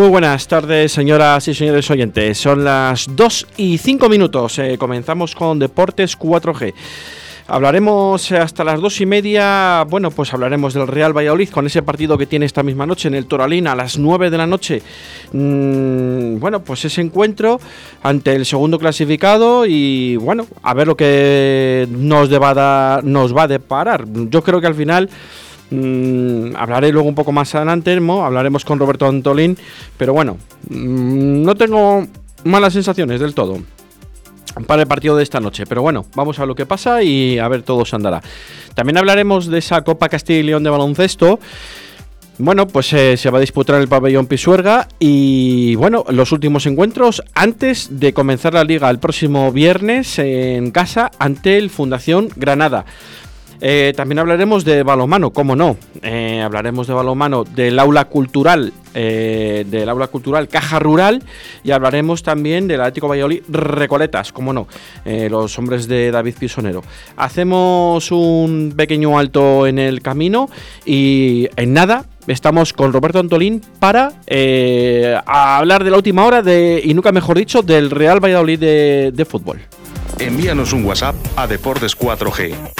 Muy buenas tardes, señoras y señores oyentes. Son las 2 y 5 minutos. Eh, comenzamos con Deportes 4G. Hablaremos hasta las dos y media, bueno, pues hablaremos del Real Valladolid con ese partido que tiene esta misma noche en el Toralín a las 9 de la noche. Mm, bueno, pues ese encuentro ante el segundo clasificado y bueno, a ver lo que nos, deba nos va a deparar. Yo creo que al final... Mm, hablaré luego un poco más adelante, hablaremos con Roberto Antolín, pero bueno, mm, no tengo malas sensaciones del todo para el partido de esta noche. Pero bueno, vamos a lo que pasa y a ver todo se andará. También hablaremos de esa Copa Castilla y León de baloncesto. Bueno, pues eh, se va a disputar en el pabellón Pisuerga y bueno, los últimos encuentros antes de comenzar la liga el próximo viernes en casa ante el Fundación Granada. Eh, también hablaremos de balomano, cómo no. Eh, hablaremos de balomano del aula cultural, eh, del aula cultural Caja Rural y hablaremos también del Atlético Valladolid Recoletas, cómo no, los hombres de David Pisonero. Hacemos un pequeño alto en el camino y en nada estamos con Roberto Antolín para hablar de la última hora de, y nunca mejor dicho, del Real Valladolid de, de fútbol. Envíanos un WhatsApp a Deportes 4G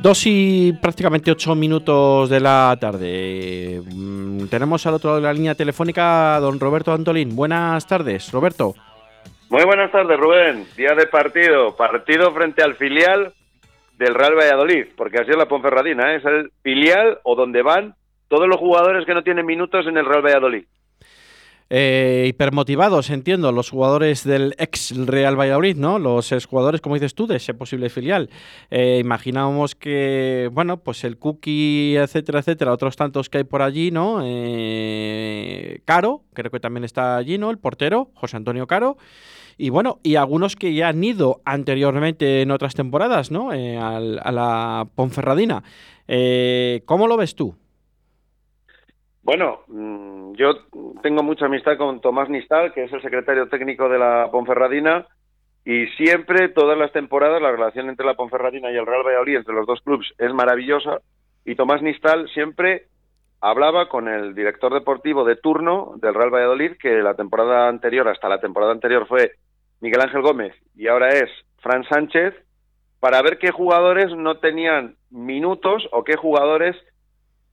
Dos y prácticamente ocho minutos de la tarde. Mm, tenemos al otro lado de la línea telefónica a don Roberto Antolín. Buenas tardes, Roberto. Muy buenas tardes, Rubén. Día de partido. Partido frente al filial del Real Valladolid, porque así es la Ponferradina. ¿eh? Es el filial o donde van todos los jugadores que no tienen minutos en el Real Valladolid eh, hipermotivados, entiendo, los jugadores del ex Real Valladolid, ¿no? Los jugadores, como dices tú, de ese posible filial. Eh, imaginábamos que, bueno, pues el Cookie, etcétera, etcétera, otros tantos que hay por allí, ¿no? Eh, Caro, creo que también está allí, ¿no? El portero, José Antonio Caro. Y bueno, y algunos que ya han ido anteriormente en otras temporadas, ¿no? Eh, a la Ponferradina. ¿Cómo lo ves tú? Bueno, mm, yo tengo mucha amistad con Tomás Nistal, que es el secretario técnico de la Ponferradina, y siempre, todas las temporadas, la relación entre la Ponferradina y el Real Valladolid, entre los dos clubes, es maravillosa. Y Tomás Nistal siempre hablaba con el director deportivo de turno del Real Valladolid, que la temporada anterior, hasta la temporada anterior, fue Miguel Ángel Gómez y ahora es Fran Sánchez, para ver qué jugadores no tenían minutos o qué jugadores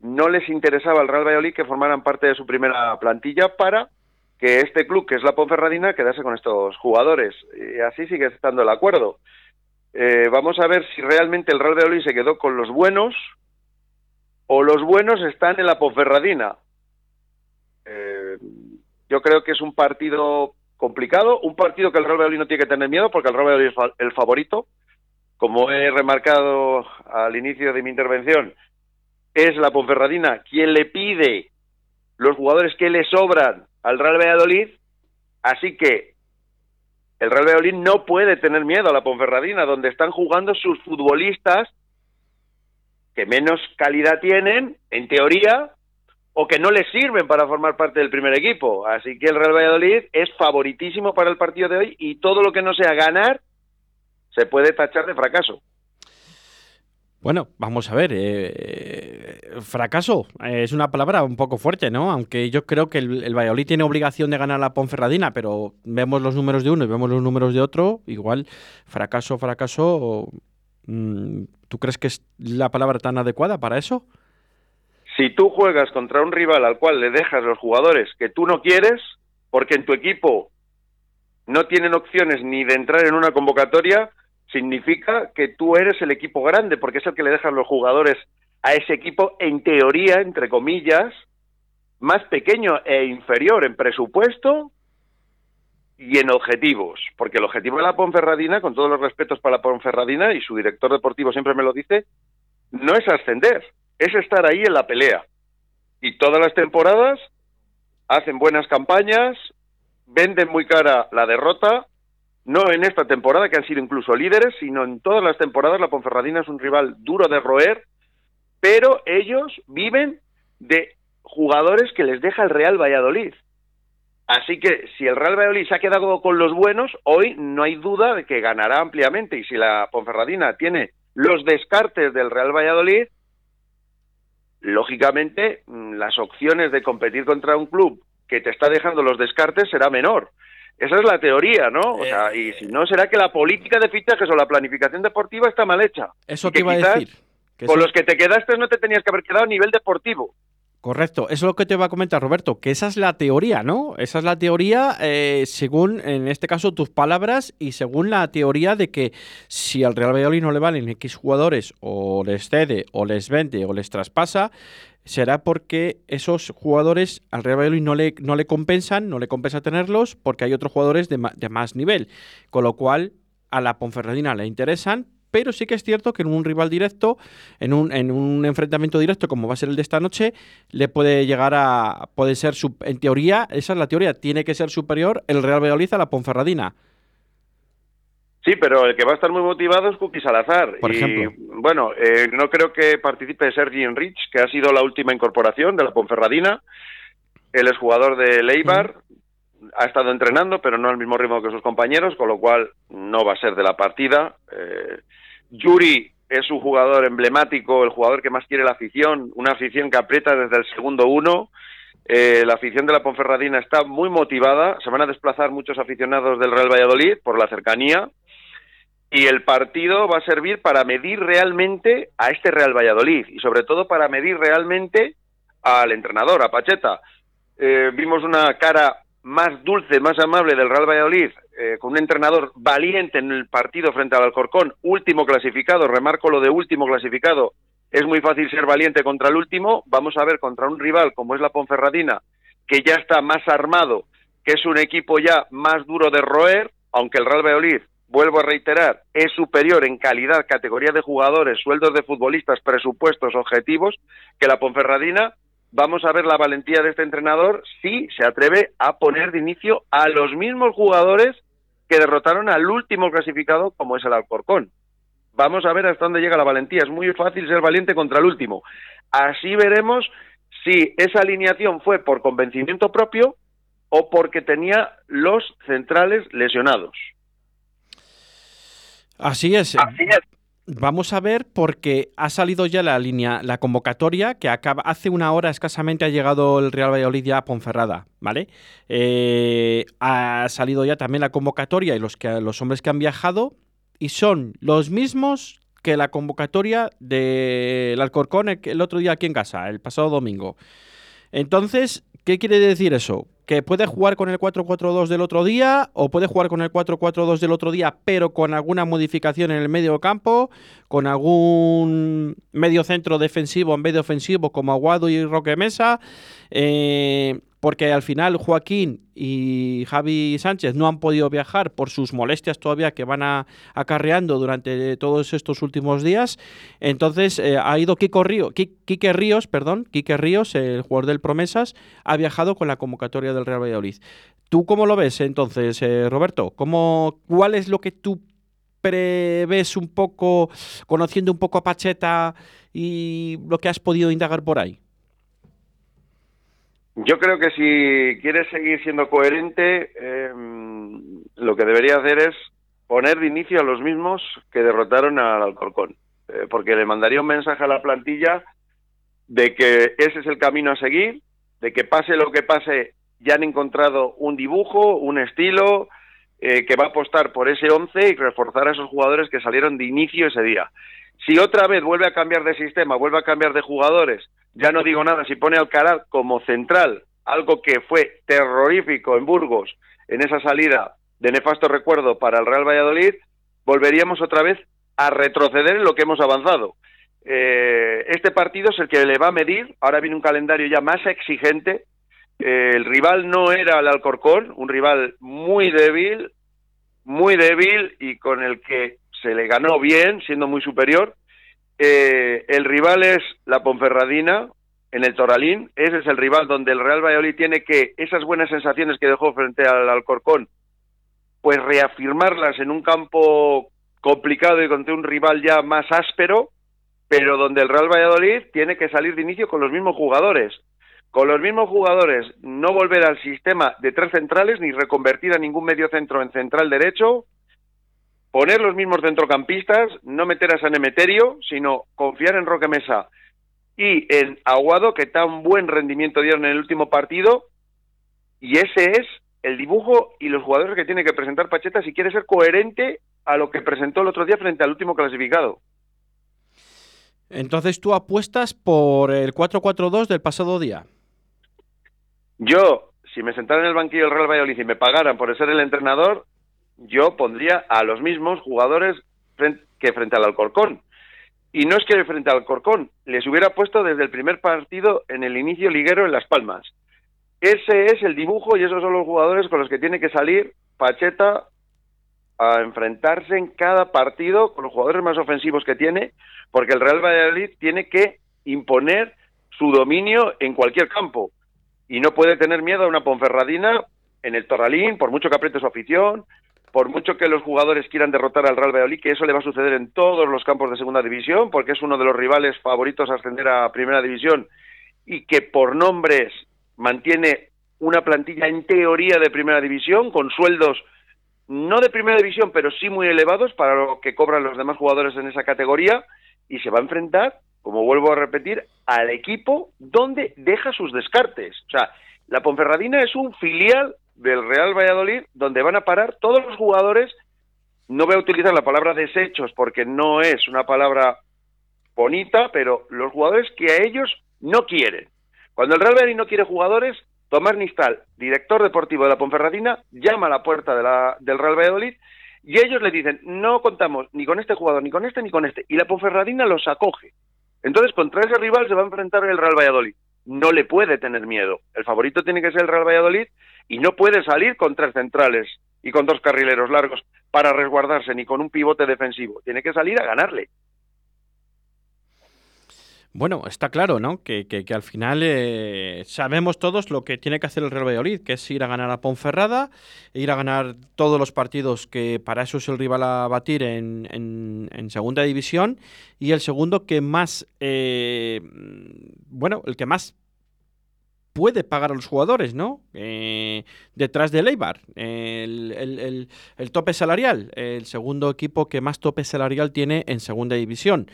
no les interesaba al Real Valladolid que formaran parte de su primera plantilla para que este club, que es la Ponferradina, quedase con estos jugadores. Y así sigue estando el acuerdo. Eh, vamos a ver si realmente el Real Valladolid se quedó con los buenos o los buenos están en la Ponferradina. Eh, yo creo que es un partido complicado, un partido que el Real Valladolid no tiene que tener miedo porque el Real Valladolid es el favorito, como he remarcado al inicio de mi intervención, es la Ponferradina quien le pide los jugadores que le sobran al Real Valladolid, así que el Real Valladolid no puede tener miedo a la Ponferradina, donde están jugando sus futbolistas que menos calidad tienen, en teoría, o que no les sirven para formar parte del primer equipo. Así que el Real Valladolid es favoritísimo para el partido de hoy y todo lo que no sea ganar se puede tachar de fracaso. Bueno, vamos a ver. Eh, fracaso eh, es una palabra un poco fuerte, ¿no? Aunque yo creo que el, Valladolid tiene obligación de ganar la Ponferradina, pero vemos los números de uno y vemos los números de otro. Igual, fracaso, fracaso. Mm, ¿Tú crees que es la palabra tan adecuada para eso? Si tú juegas contra un rival al cual le dejas los jugadores que tú no quieres, porque en tu equipo no tienen opciones ni de entrar en una convocatoria, significa que tú eres el equipo grande, porque es el que le dejan los jugadores a ese equipo, en teoría, entre comillas, más pequeño e inferior en presupuesto y en objetivos, porque el objetivo de la Ponferradina, con todos los respetos para la Ponferradina, y su director deportivo siempre me lo dice, no es ascender, es estar ahí en la pelea. Y todas las temporadas hacen buenas campañas, venden muy cara la derrota, no en esta temporada, que han sido incluso líderes, sino en todas las temporadas la Ponferradina es un rival duro de roer, pero ellos viven de jugadores que les deja el Real Valladolid. Así que si el Real Valladolid se ha quedado con los buenos, hoy no hay duda de que ganará ampliamente. Y si la Ponferradina tiene los descartes del Real Valladolid, lógicamente mm, las opciones de competir contra un club que te está dejando los descartes será menor. Esa es la teoría, ¿no? O sea, y si no, será que la política de fichajes o la planificación deportiva está mal hecha. Eso te iba a decir. con los que te quedaste no te tenías que haber quedado a nivel deportivo. Correcto, eso es lo que te va a comentar Roberto, que esa es la teoría, ¿no? Esa es la teoría eh, según, en este caso, tus palabras y según la teoría de que si al Real Valladolid no le valen X jugadores o les cede o les vende o les traspasa, será porque esos jugadores al Real Valladolid no le, no le compensan, no le compensa tenerlos porque hay otros jugadores de, de más nivel, con lo cual a la Ponferradina le interesan, pero sí que es cierto que en un rival directo, en un, en un enfrentamiento directo como va a ser el de esta noche, le puede llegar a, puede ser, en teoría, esa es la teoría, tiene que ser superior el Real Valladolid a la Ponferradina. Sí, pero el que va a estar muy motivado es Cookie Salazar. Por ejemplo. Bueno, eh, no creo que participe Sergi Enrich, que ha sido la última incorporación de la Ponferradina. Él es jugador de Leibar, ha estado entrenando, pero no al mismo ritmo que sus compañeros, con lo cual no va a ser de la partida. Eh, Yuri es un jugador emblemático, el jugador que más quiere la afición, una afición que aprieta desde el segundo uno. Eh, la afición de la Ponferradina está muy motivada, se van a desplazar muchos aficionados del Real Valladolid por la cercanía y el partido va a servir para medir realmente a este Real Valladolid y sobre todo para medir realmente al entrenador, a Pacheta. Eh, vimos una cara más dulce, más amable del Real Valladolid, eh, con un entrenador valiente en el partido frente al Alcorcón, último clasificado, remarco lo de último clasificado, es muy fácil ser valiente contra el último, vamos a ver contra un rival como es la Ponferradina, que ya está más armado, que es un equipo ya más duro de roer, aunque el Real Valladolid, vuelvo a reiterar, es superior en calidad, categoría de jugadores, sueldos de futbolistas, presupuestos, objetivos, que la Ponferradina, vamos a ver la valentía de este entrenador si se atreve a poner de inicio a los mismos jugadores que derrotaron al último clasificado como es el Alcorcón. Vamos a ver hasta dónde llega la valentía. Es muy fácil ser valiente contra el último. Así veremos si esa alineación fue por convencimiento propio o porque tenía los centrales lesionados. Así es. Así es. Vamos a ver porque ha salido ya la línea, la convocatoria que acaba hace una hora escasamente ha llegado el Real Valladolid ya a Ponferrada, ¿vale? Eh, ha salido ya también la convocatoria y los que los hombres que han viajado y son los mismos que la convocatoria del Alcorcón el otro día aquí en casa, el pasado domingo. Entonces, ¿qué quiere decir eso? Que puede jugar con el 4-4-2 del otro día o puede jugar con el 4-4-2 del otro día, pero con alguna modificación en el medio campo, con algún medio centro defensivo en vez de ofensivo como Aguado y Roque Mesa. Eh, porque al final Joaquín y Javi Sánchez no han podido viajar por sus molestias todavía que van a, acarreando durante todos estos últimos días. Entonces eh, ha ido Kiko Río, Quique Ríos, perdón, Quique Ríos, el jugador del Promesas, ha viajado con la convocatoria del Real Valladolid. ¿Tú cómo lo ves entonces, eh, Roberto? ¿Cómo, ¿Cuál es lo que tú prevés un poco, conociendo un poco a Pacheta y lo que has podido indagar por ahí? Yo creo que si quieres seguir siendo coherente, em, lo que debería hacer es poner de inicio a los mismos que derrotaron al Alcorcón, eh, porque le mandaría un mensaje a la plantilla de que ese es el camino a seguir, de que pase lo que pase, ya han encontrado un dibujo, un estilo, eh, que va a apostar por ese 11 y reforzar a esos jugadores que salieron de inicio ese día. Si otra vez vuelve a cambiar de sistema, vuelve a cambiar de jugadores, ya no digo nada, si pone Alcaraz como central, algo que fue terrorífico en Burgos, en esa salida de nefasto recuerdo para el Real Valladolid, volveríamos otra vez a retroceder en lo que hemos avanzado. Eh, este partido es el que le va a medir, ahora viene un calendario ya más exigente, eh, el rival no era el Alcorcón, un rival muy débil, muy débil y con el que se le ganó bien, siendo muy superior. Eh, el rival es la Ponferradina en el Toralín. Ese es el rival donde el Real Valladolid tiene que esas buenas sensaciones que dejó frente al Alcorcón, pues reafirmarlas en un campo complicado y contra un rival ya más áspero, pero donde el Real Valladolid tiene que salir de inicio con los mismos jugadores con los mismos jugadores, no volver al sistema de tres centrales ni reconvertir a ningún medio centro en central derecho, poner los mismos centrocampistas, no meter a San Emeterio, sino confiar en Roque Mesa y en Aguado, que tan buen rendimiento dieron en el último partido, y ese es el dibujo y los jugadores que tiene que presentar Pacheta si quiere ser coherente a lo que presentó el otro día frente al último clasificado. Entonces tú apuestas por el 4-4-2 del pasado día. Yo, si me sentara en el banquillo del Real Valladolid y me pagaran por ser el entrenador, yo pondría a los mismos jugadores que frente al Alcorcón. Y no es que frente al Alcorcón, les hubiera puesto desde el primer partido en el inicio liguero en Las Palmas. Ese es el dibujo y esos son los jugadores con los que tiene que salir Pacheta a enfrentarse en cada partido con los jugadores más ofensivos que tiene, porque el Real Valladolid tiene que imponer su dominio en cualquier campo y no puede tener miedo a una Ponferradina en el Torralín, por mucho que apriete su afición, por mucho que los jugadores quieran derrotar al Real Valladolid, que eso le va a suceder en todos los campos de segunda división, porque es uno de los rivales favoritos a ascender a primera división y que por nombres mantiene una plantilla en teoría de primera división, con sueldos no de primera división, pero sí muy elevados para lo que cobran los demás jugadores en esa categoría, y se va a enfrentar como vuelvo a repetir, al equipo donde deja sus descartes. O sea, la Ponferradina es un filial del Real Valladolid donde van a parar todos los jugadores. No voy a utilizar la palabra desechos porque no es una palabra bonita, pero los jugadores que a ellos no quieren. Cuando el Real Valladolid no quiere jugadores, Tomás Nistal, director deportivo de la Ponferradina, llama a la puerta de la, del Real Valladolid y ellos le dicen, no contamos ni con este jugador, ni con este, ni con este. Y la Ponferradina los acoge. Entonces, contra ese rival se va a enfrentar el Real Valladolid. No le puede tener miedo. El favorito tiene que ser el Real Valladolid y no puede salir con tres centrales y con dos carrileros largos para resguardarse ni con un pivote defensivo. Tiene que salir a ganarle. Bueno, está claro, ¿no? Que, que, al final eh, sabemos todos lo que tiene que hacer el Real Valladolid, que es ir a ganar a Ponferrada, ir a ganar todos los partidos que para eso es el rival a batir en, en, segunda división y el segundo que más, eh, bueno, el que más puede pagar a los jugadores, ¿no? Eh, detrás de Eibar, el, el, el tope salarial, el segundo equipo que más tope salarial tiene en segunda división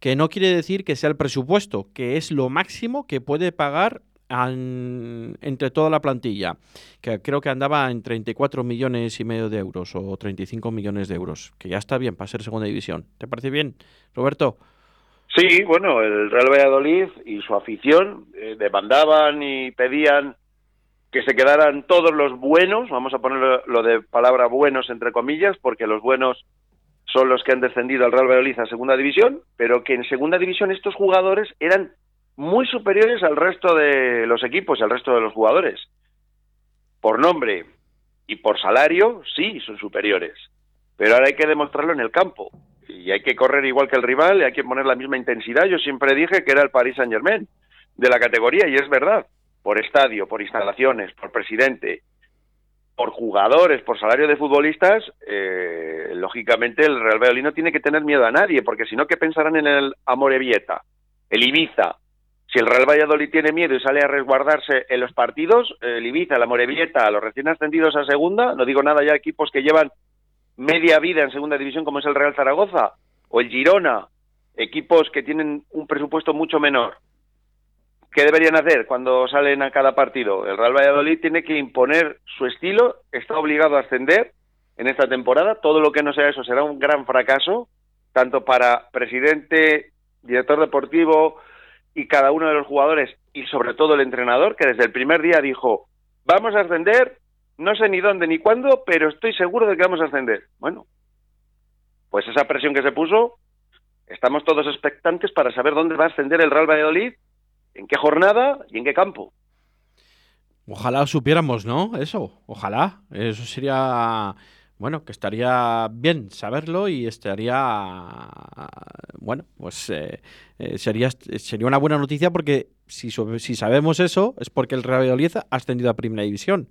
que no quiere decir que sea el presupuesto, que es lo máximo que puede pagar entre toda la plantilla, que creo que andaba en 34 millones y medio de euros o 35 millones de euros, que ya está bien para ser segunda división. ¿Te parece bien, Roberto? Sí, bueno, el Real Valladolid y su afición eh, demandaban y pedían que se quedaran todos los buenos, vamos a poner lo de palabra buenos entre comillas, porque los buenos son los que han descendido al Real Valladolid a segunda división, pero que en segunda división estos jugadores eran muy superiores al resto de los equipos y al resto de los jugadores. Por nombre y por salario, sí, son superiores. Pero ahora hay que demostrarlo en el campo. Y hay que correr igual que el rival, y hay que poner la misma intensidad. Yo siempre dije que era el Paris Saint Germain de la categoría, y es verdad. Por estadio, por instalaciones, por presidente, por jugadores, por salario de futbolistas, eh, lógicamente el Real Valladolid no tiene que tener miedo a nadie, porque si no, ¿qué pensarán en el Amorebieta, el Ibiza? Si el Real Valladolid tiene miedo y sale a resguardarse en los partidos, el Ibiza, el Amorebieta, los recién ascendidos a segunda, no digo nada ya equipos que llevan media vida en segunda división como es el Real Zaragoza o el Girona, equipos que tienen un presupuesto mucho menor. ¿Qué deberían hacer cuando salen a cada partido? El Real Valladolid tiene que imponer su estilo, está obligado a ascender en esta temporada. Todo lo que no sea eso será un gran fracaso, tanto para presidente, director deportivo y cada uno de los jugadores y sobre todo el entrenador, que desde el primer día dijo, vamos a ascender, no sé ni dónde ni cuándo, pero estoy seguro de que vamos a ascender. Bueno, pues esa presión que se puso, estamos todos expectantes para saber dónde va a ascender el Real Valladolid en qué jornada y en qué campo. Ojalá supiéramos, ¿no? Eso, ojalá. Eso sería, bueno, que estaría bien saberlo y estaría, bueno, pues eh, eh, sería, sería una buena noticia porque si, si sabemos eso es porque el Real Valladolid ha ascendido a Primera División.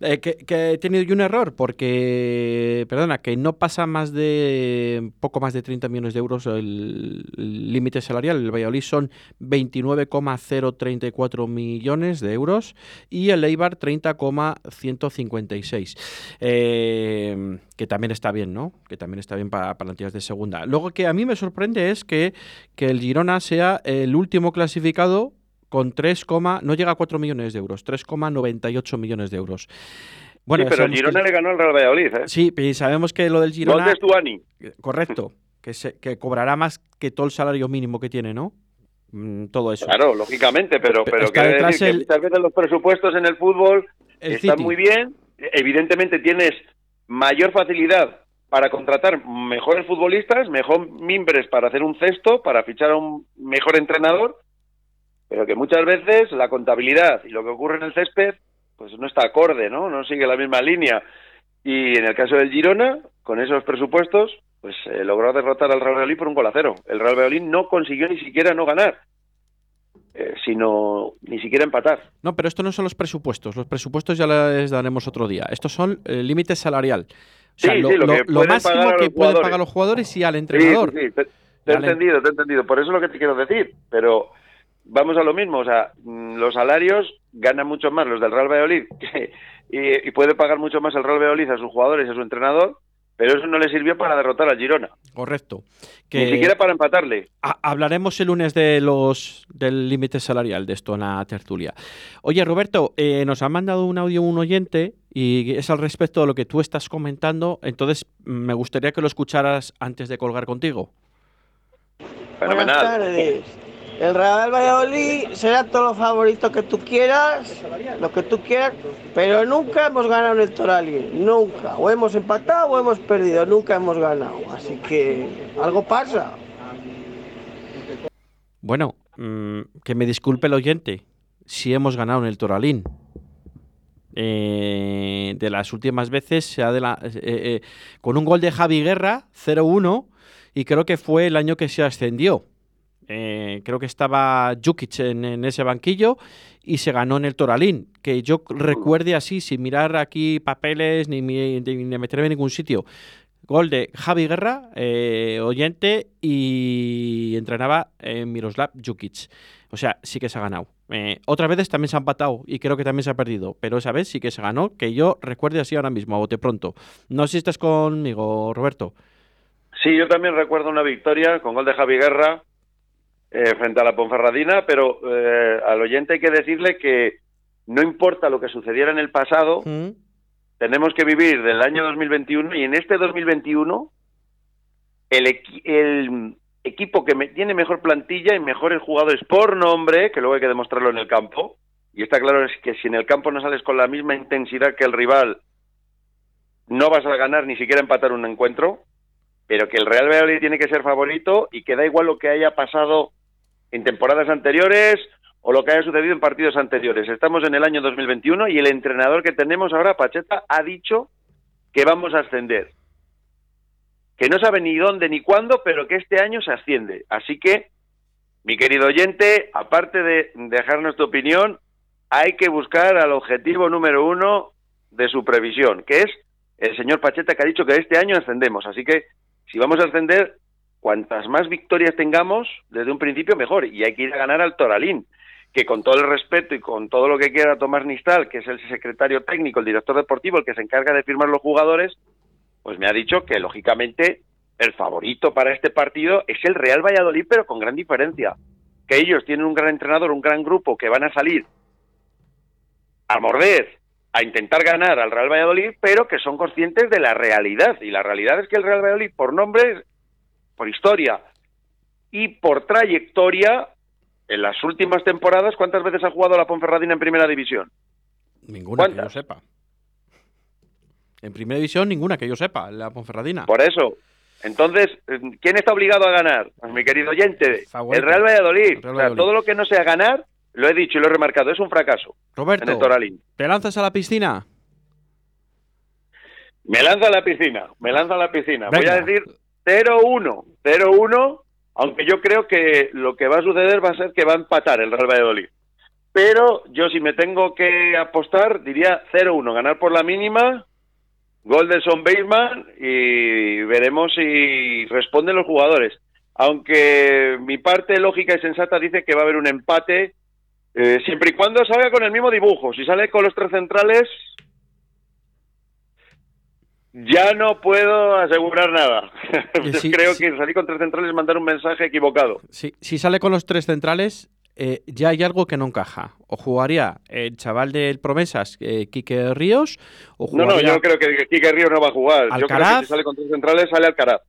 Eh, que, he tenido yo un error porque, perdona, que no pasa más de poco más de 30 millones de euros el límite salarial. El Valladolid son 29,034 millones de euros y el Eibar 30,156. Eh, que también está bien, ¿no? Que también está bien para plantillas de segunda. Luego que a mí me sorprende es que, que el Girona sea el último clasificado con 3, no llega a 4 millones de euros, 3,98 millones de euros. Bueno, sí, pero el Girona le ganó al Real Valladolid. ¿eh? Sí, y sabemos que lo del Girona... ¿Dónde es Correcto, que, se, que cobrará más que todo el salario mínimo que tiene, ¿no? Mm, todo eso. Claro, lógicamente, pero, pero, quiere decir que muchas veces los presupuestos en el fútbol están muy bien. Evidentemente tienes mayor facilidad para contratar mejores futbolistas, mejor mimbres para hacer un cesto, para fichar a un mejor entrenador, pero que muchas veces la contabilidad y lo que ocurre en el césped pues no está acorde, ¿no? No sigue la misma línea. Y en el caso del Girona, con esos presupuestos, pues eh, logró derrotar al Real Valladolid por un gol a cero. El Real Valladolid no consiguió ni siquiera no ganar, eh, sino ni siquiera empatar. No, pero esto no son los presupuestos. Los presupuestos ya les daremos otro día. Estos son eh, límite salarial. O sea, lo, máximo que pueden pagar los jugadores y al entrenador. Sí, te, he entendido, te he entendido. Por eso es lo que te quiero decir. Pero vamos a lo mismo, o sea, mm, los salarios ganan mucho más los del Real Valladolid y, puede pagar mucho más el Real Valladolid a sus jugadores y a su entrenador, pero eso no le sirvió para derrotar al Girona. Correcto. Ni siquiera para empatarle. hablaremos el lunes de los del límite salarial de esto en la tertulia. Oye, Roberto, eh, nos ha mandado un audio un oyente y es al respecto de lo que tú estás comentando, entonces me gustaría que lo escucharas antes de colgar contigo. Fenomenal. Buenas tardes. El Real Valladolid será todo lo favorito que tú quieras, lo que tú quieras, pero nunca hemos ganado en el Torali, nunca. O hemos empatado o hemos perdido, nunca hemos ganado. Así que algo pasa. Bueno, mm, que me disculpe el oyente, si hemos ganado en el Toralín. Eh, de las últimas veces se ha de la, eh, eh, con un gol de Javi Guerra 0-1 y creo que fue el año que se ascendió eh, creo que estaba Jukic en, ese banquillo y se ganó en el Toralín. Que yo recuerde así, sin mirar aquí papeles ni, meterme en ningún sitio. Gol de Javi Guerra, eh, oyente, y entrenaba en Miroslav Jukic. O sea, sí que se ha ganado. Eh, otras veces también se ha empatado y creo que también se ha perdido, pero esa vez sí que se ganó, que yo recuerde así ahora mismo, a bote pronto. No sé si estás conmigo, Roberto. Sí, yo también recuerdo una victoria con gol de Javi Guerra eh, frente a la Ponferradina, pero eh, al oyente hay que decirle que no importa lo que sucediera en el pasado, mm. tenemos que vivir del año 2021 y en este 2021 el, el equipo que tiene mejor plantilla y mejores jugadores por nombre, que luego hay que demostrarlo en el campo, y está claro es que si en el campo no sales con la misma intensidad que el rival, no vas a ganar ni siquiera empatar un encuentro, pero que el Real Valladolid tiene que ser favorito y que da igual lo que haya pasado en temporadas anteriores o lo que haya sucedido en partidos anteriores. Estamos en el año 2021 y el entrenador que tenemos ahora, Pacheta, ha dicho que vamos a ascender. Que no sabe ni dónde ni cuándo, pero que este año se asciende. Así que, mi querido oyente, aparte de dejarnos tu opinión, hay que buscar al objetivo número uno de su previsión, que es el señor Pacheta que ha dicho que este año ascendemos. Así que, si vamos a ascender, cuantas más victorias tengamos, desde un principio mejor. Y hay que ir a ganar al Toralín que con todo el respeto y con todo lo que quiera Tomás Nistal, que es el secretario técnico, el director deportivo, el que se encarga de firmar los jugadores, pues me ha dicho que lógicamente el favorito para este partido es el Real Valladolid, pero con gran diferencia. Que ellos tienen un gran entrenador, un gran grupo que van a salir a morder, a intentar ganar al Real Valladolid, pero que son conscientes de la realidad. Y la realidad es que el Real Valladolid, por nombre, por historia y por trayectoria, en las últimas temporadas, ¿cuántas veces ha jugado la Ponferradina en primera división? Ninguna que yo sepa. En primera división, ninguna que yo sepa, la Ponferradina. Por eso. Entonces, ¿quién está obligado a ganar? Pues mi querido oyente, el Real Valladolid. todo lo que no sea ganar, lo he dicho y lo he remarcado, es un fracaso. Roberto, ¿te lanzas a la piscina? Me lanza a la piscina, me lanza a la piscina. Voy a decir 0-1, 0-1 aunque yo creo que lo que va a suceder va a ser que va a empatar el Real Valladolid. Pero yo si me tengo que apostar, diría 0-1, ganar por la mínima, gol de Son Baseman y veremos si responden los jugadores. Aunque mi parte lógica y sensata dice que va a haber un empate, eh, siempre y cuando salga con el mismo dibujo. Si sale con los tres centrales, ya no puedo asegurar nada. Creo que salir con tres centrales es mandar un mensaje equivocado. si sale con los tres centrales, eh, ya hay algo que no encaja. O jugaría el chaval del Promesas, eh, Quique Ríos, o jugaría... No, no, yo creo que Quique Ríos no va a jugar. Yo creo que si sale con tres centrales, sale Alcaraz.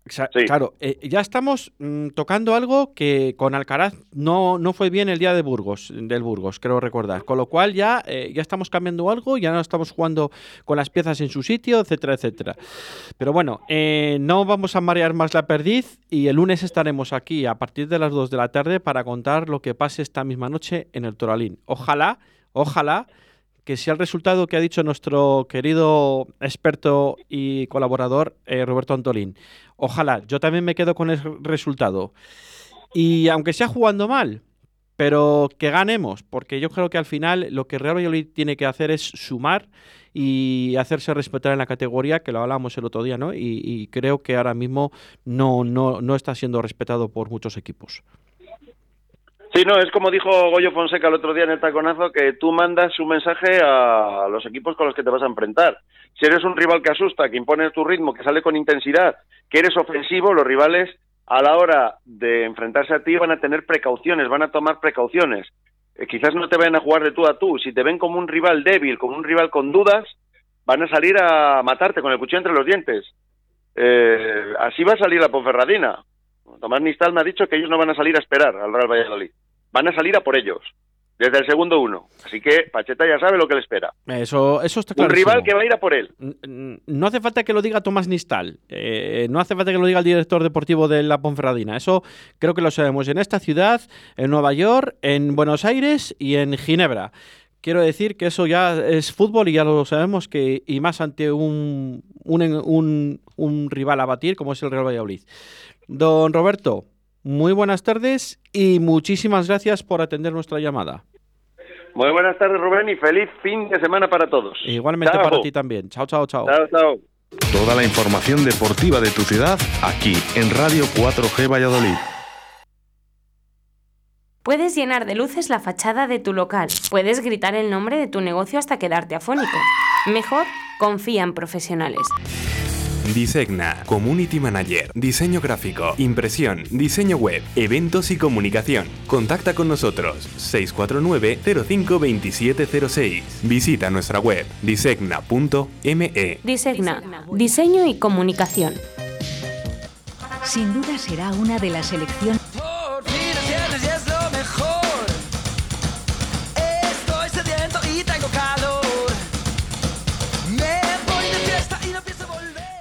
Claro, eh, ya estamos mm, tocando algo que con Alcaraz no, no fue bien el día de Burgos, del Burgos, creo recordar. Con lo cual ya, ya estamos cambiando algo, ya no estamos jugando con las piezas en su sitio, etcétera, etcétera. Pero bueno, no vamos a marear más la perdiz y el lunes estaremos aquí a partir de las 2 de la tarde para contar lo que pase esta misma noche en el Toralín. Ojalá, ojalá que sea el resultado que ha dicho nuestro querido experto y colaborador eh, Roberto Antolín. Ojalá, yo también me quedo con el resultado. Y aunque sea jugando mal, pero que ganemos, porque yo creo que al final lo que Real Valladolid tiene que hacer es sumar y hacerse respetar en la categoría, que lo hablamos el otro día, ¿no? Y, y creo que ahora mismo no, no, no está siendo respetado por muchos equipos. Sí, no, es como dijo Goyo Fonseca el otro día en el taconazo, que tú mandas un mensaje a los equipos con los que te vas a enfrentar. Si eres un rival que asusta, que impone tu ritmo, que sale con intensidad, que eres ofensivo, los rivales a la hora de enfrentarse a ti van a tener precauciones, van a tomar precauciones. Eh, quizás no te vayan a jugar de tú a tú. Si te ven como un rival débil, como un rival con dudas, van a salir a matarte con el cuchillo entre los dientes. Eh, así va a salir la Ponferradina. Tomás Nistal me ha dicho que ellos no van a salir a esperar al Real Valladolid van a salir a por ellos. Desde el segundo uno. Así que Pacheta ya sabe lo que le espera. Eso, eso está claro. Un rival que va a ir a por él. No hace falta que lo diga Tomás Nistal. Eh, no hace falta que lo diga el director deportivo de la Ponferradina. Eso creo que lo sabemos en esta ciudad, en Nueva York, en Buenos Aires y en Ginebra. Quiero decir que eso ya es fútbol y ya lo sabemos que y más ante un, un, un rival a batir como es el Real Valladolid. Don Roberto, muy buenas tardes y muchísimas gracias por atender nuestra llamada. Muy buenas tardes, Rubén, y feliz fin de semana para todos. Igualmente para ti también. Chao, chao, chao. Chao, chao. Toda la información deportiva de tu ciudad aquí en Radio 4G Valladolid. Puedes llenar de luces la fachada de tu local. Puedes gritar el nombre de tu negocio hasta quedarte afónico. Mejor, confía en profesionales. Disegna, Community Manager, Diseño Gráfico, Impresión, Diseño Web, Eventos y Comunicación. Contacta con nosotros 649-052706. Visita nuestra web disegna.me. Disegna, Diseño y Comunicación. Sin duda será una de las elecciones.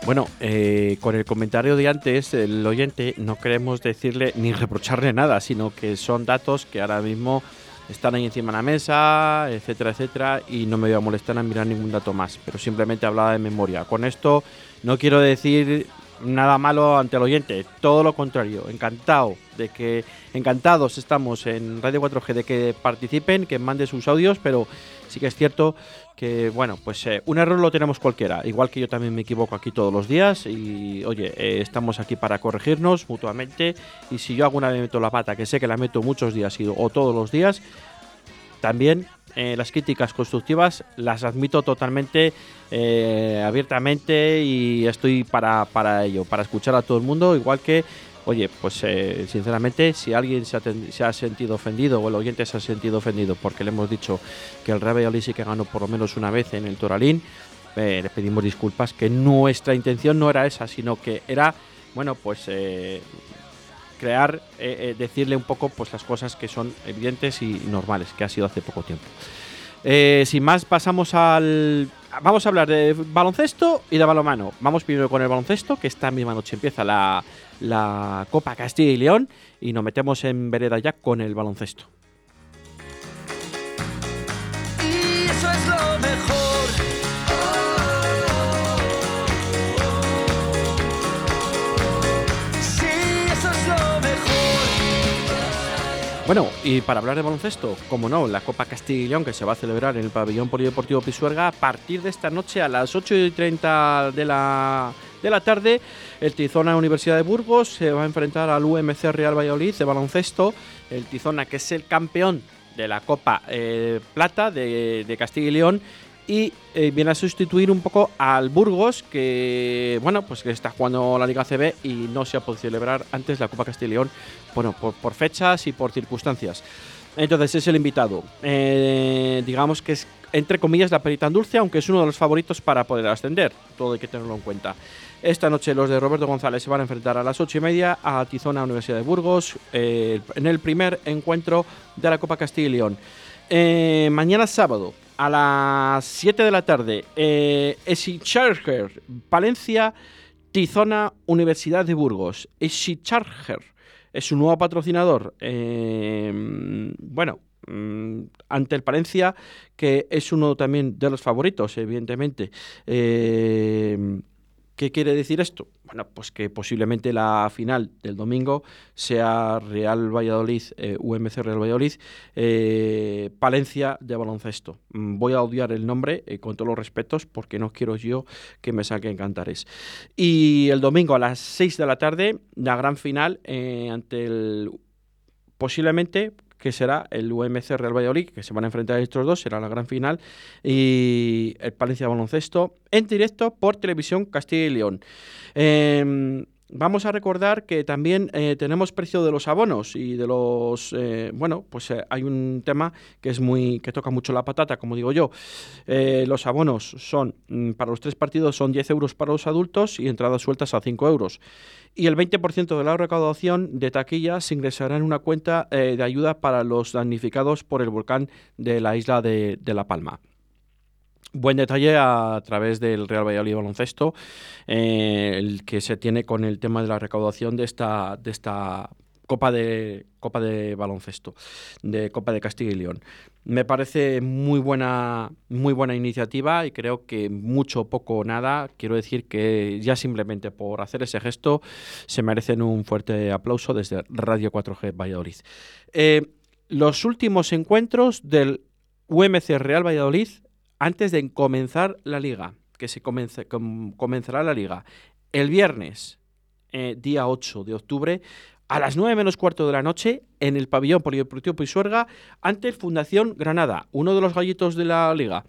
Bueno, eh, con el comentario de antes, el oyente, no queremos decirle ni reprocharle nada, sino que son datos que ahora mismo están ahí encima de la mesa, etcétera, etcétera, y no me voy a molestar a mirar ningún dato más, pero simplemente hablaba de memoria. Con esto no quiero decir nada malo ante el oyente, todo lo contrario, encantado de que encantados estamos en Radio 4G de que participen, que manden sus audios, pero sí que es cierto que bueno, pues eh, un error lo tenemos cualquiera, igual que yo también me equivoco aquí todos los días y oye, eh, estamos aquí para corregirnos mutuamente y si yo alguna vez meto la pata, que sé que la meto muchos días o todos los días, también eh, las críticas constructivas las admito totalmente abiertamente y estoy para, para ello, para escuchar a todo el mundo, igual que oye, pues eh, sinceramente, si alguien se ha, sentido ofendido o el oyente se ha sentido ofendido porque le hemos dicho que el Real Valladolid sí que ganó por lo menos una vez en el Toralín, eh, le pedimos disculpas, que nuestra intención no era esa, sino que era, bueno, pues eh, crear, decirle un poco pues las cosas que son evidentes y normales, que ha sido hace poco tiempo. sin más, pasamos al vamos a hablar de baloncesto y de balonmano. Vamos primero con el baloncesto, que esta misma noche empieza la, la Copa Castilla y León y nos metemos en vereda ya con el baloncesto. Y eso es lo mejor. Bueno, y para hablar de baloncesto, como no, la Copa Castilla y León que se va a celebrar en el pabellón polideportivo Pisuerga a partir de esta noche a las 8 y 30 de la de la tarde, el Tizona Universidad de Burgos se va a enfrentar al UMC Real Valladolid de baloncesto. El Tizona, que es el campeón de la Copa eh, Plata de, Castilla y León, y eh, viene a sustituir un poco al Burgos que bueno pues que está jugando la Liga CB y no se ha podido celebrar antes la Copa Castilla León bueno por, fechas y por circunstancias. Entonces es el invitado. Eh, digamos que es entre comillas la perita dulce aunque es uno de los favoritos para poder ascender. Todo hay que tenerlo en cuenta. Esta noche los de Roberto González se van a enfrentar a las ocho y media a Tizona Universidad de Burgos eh, en el primer encuentro de la Copa Castilla y León. Eh, mañana sábado a las 7 de la tarde, eh, Charger, Palencia, Tizona Universidad de Burgos. Charger es su nuevo patrocinador. Eh, bueno, mm, ante el Palencia, que es uno también de los favoritos, evidentemente. ¿Qué quiere decir esto? Bueno, pues que posiblemente la final del domingo sea Real Valladolid, eh, UMC Real Valladolid, eh, Palencia de baloncesto. Mm, voy a odiar el nombre eh, con todos los respetos porque no quiero yo que me saquen cantares. Y el domingo a las 6 de la tarde, la gran final ante el posiblemente que será el UMC Real Valladolid, que se van a enfrentar estos dos, será la gran final, y el Palencia Baloncesto en directo por televisión Castilla y León. Em, vamos a recordar que también eh, tenemos precio de los abonos y de los eh, bueno pues eh, hay un tema que es muy que toca mucho la patata como digo yo los abonos son mm, para los tres partidos son 10 euros para los adultos y entradas sueltas a 5 euros y el 20% de la recaudación de taquilla se ingresará en una cuenta de ayuda para los damnificados por el volcán de la isla de, La Palma. Buen detalle a través del Real Valladolid Baloncesto, eh, el que se tiene con el tema de la recaudación de esta, de esta Copa de, Copa de Baloncesto, de Copa de Castilla y León. Me parece muy buena, muy buena iniciativa y creo que mucho, poco, nada. Quiero decir que ya simplemente por hacer ese gesto se merecen un fuerte aplauso desde Radio 4G Valladolid. Eh, los últimos encuentros del UMC Real Valladolid antes de comenzar la liga, que se comenzará la liga el viernes, eh, día 8 de octubre, a las 9 menos cuarto de la noche en el pabellón polideportivo Pisuerga ante Fundación Granada, uno de los gallitos de la liga.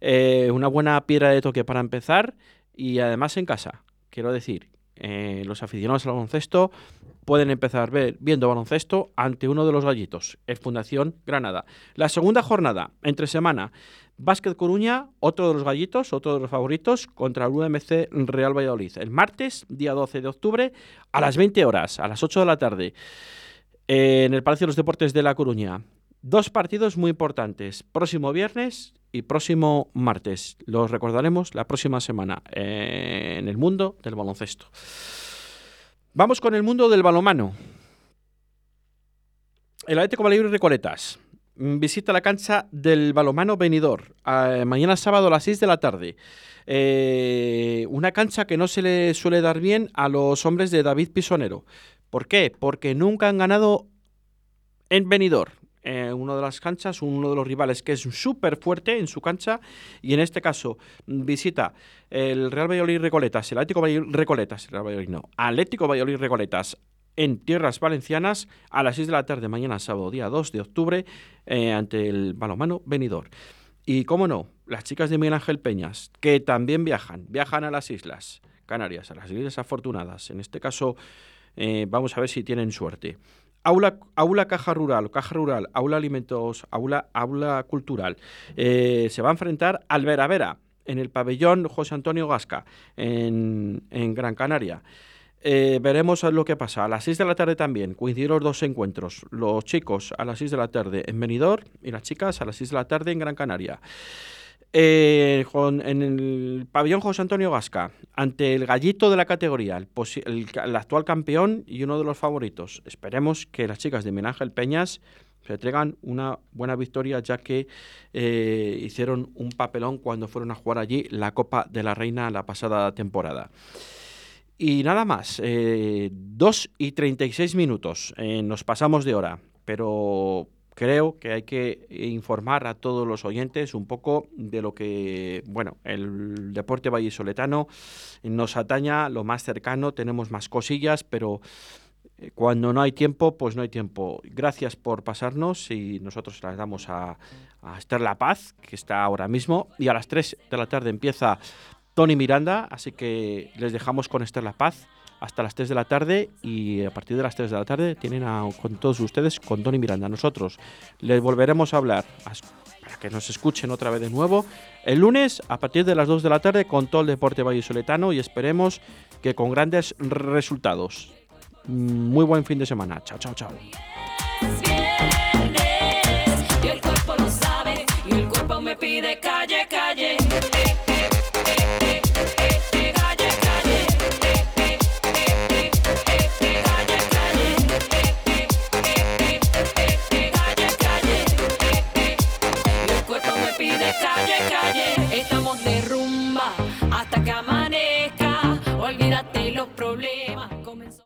Eh, una buena piedra de toque para empezar y además en casa. Quiero decir, eh, los aficionados al baloncesto pueden empezar ver, viendo baloncesto ante uno de los gallitos, el Fundación Granada. La segunda jornada, entre semana, Básquet Coruña, otro de los gallitos, otro de los favoritos, contra el UMC Real Valladolid. El martes, día 12 de octubre, a las 20 horas, a las 8 de la tarde, en el Palacio de los Deportes de La Coruña. Dos partidos muy importantes, próximo viernes y próximo martes. Los recordaremos la próxima semana eh, en el mundo del baloncesto. Vamos con el mundo del balomano. El Atlético Valladolid Recoletas mm, visita la cancha del balomano Benidorm eh, mañana sábado a las 6 de la tarde. Eh, una cancha que no se le suele dar bien a los hombres de David Pisonero. ¿Por qué? Porque nunca han ganado en Benidorm. Eh, una de las canchas, uno de los rivales que es súper fuerte en su cancha y en este caso visita el Real Valladolid Recoletas, el Atlético Valladolid Recoletas, el Real Valladolid no, Atlético Valladolid Recoletas en tierras valencianas a las 6 de la tarde mañana sábado día 2 de octubre eh, ante el balomano Benidorm. Y cómo no, las chicas de Miguel Ángel Peñas, que también viajan, viajan a las islas Canarias, a las islas afortunadas. En este caso, eh, vamos a ver si tienen suerte. Aula, Caja Rural, Caja Rural, Aula Alimentos, Aula, aula Cultural. Eh, se va a enfrentar al Vera Vera en el pabellón José Antonio Gasca en, Gran Canaria. Eh, veremos lo que pasa. A las 6 de la tarde también coincidieron los dos encuentros. Los chicos a las 6 de la tarde en Benidorm y las chicas a las 6 de la tarde en Gran Canaria. Eh, en el pabellón José Antonio Gasca, ante el gallito de la categoría, el, actual campeón y uno de los favoritos. Esperemos que las chicas de Menángel Peñas se traigan una buena victoria, ya que eh, hicieron un papelón cuando fueron a jugar allí la Copa de la Reina la pasada temporada. Y nada más, eh, 2 y 36 minutos, eh, nos pasamos de hora, pero creo que hay que informar a todos los oyentes un poco de lo que, bueno, el deporte vallisoletano nos ataña, lo más cercano, tenemos más cosillas, pero eh, cuando no hay tiempo, pues no hay tiempo. Gracias por pasarnos y nosotros las damos a, a Esther La Paz, que está ahora mismo, y a las 3 de la tarde empieza Tony Miranda, así que les dejamos con Esther La Paz hasta las 3 de la tarde y a partir de las 3 de la tarde tienen con todos ustedes con Tony Miranda. Nosotros les volveremos a hablar para que nos escuchen otra vez de nuevo el lunes a partir de las 2 de la tarde con todo el deporte vallisoletano y esperemos que con grandes resultados. Muy buen fin de semana. Chao, chao, chao.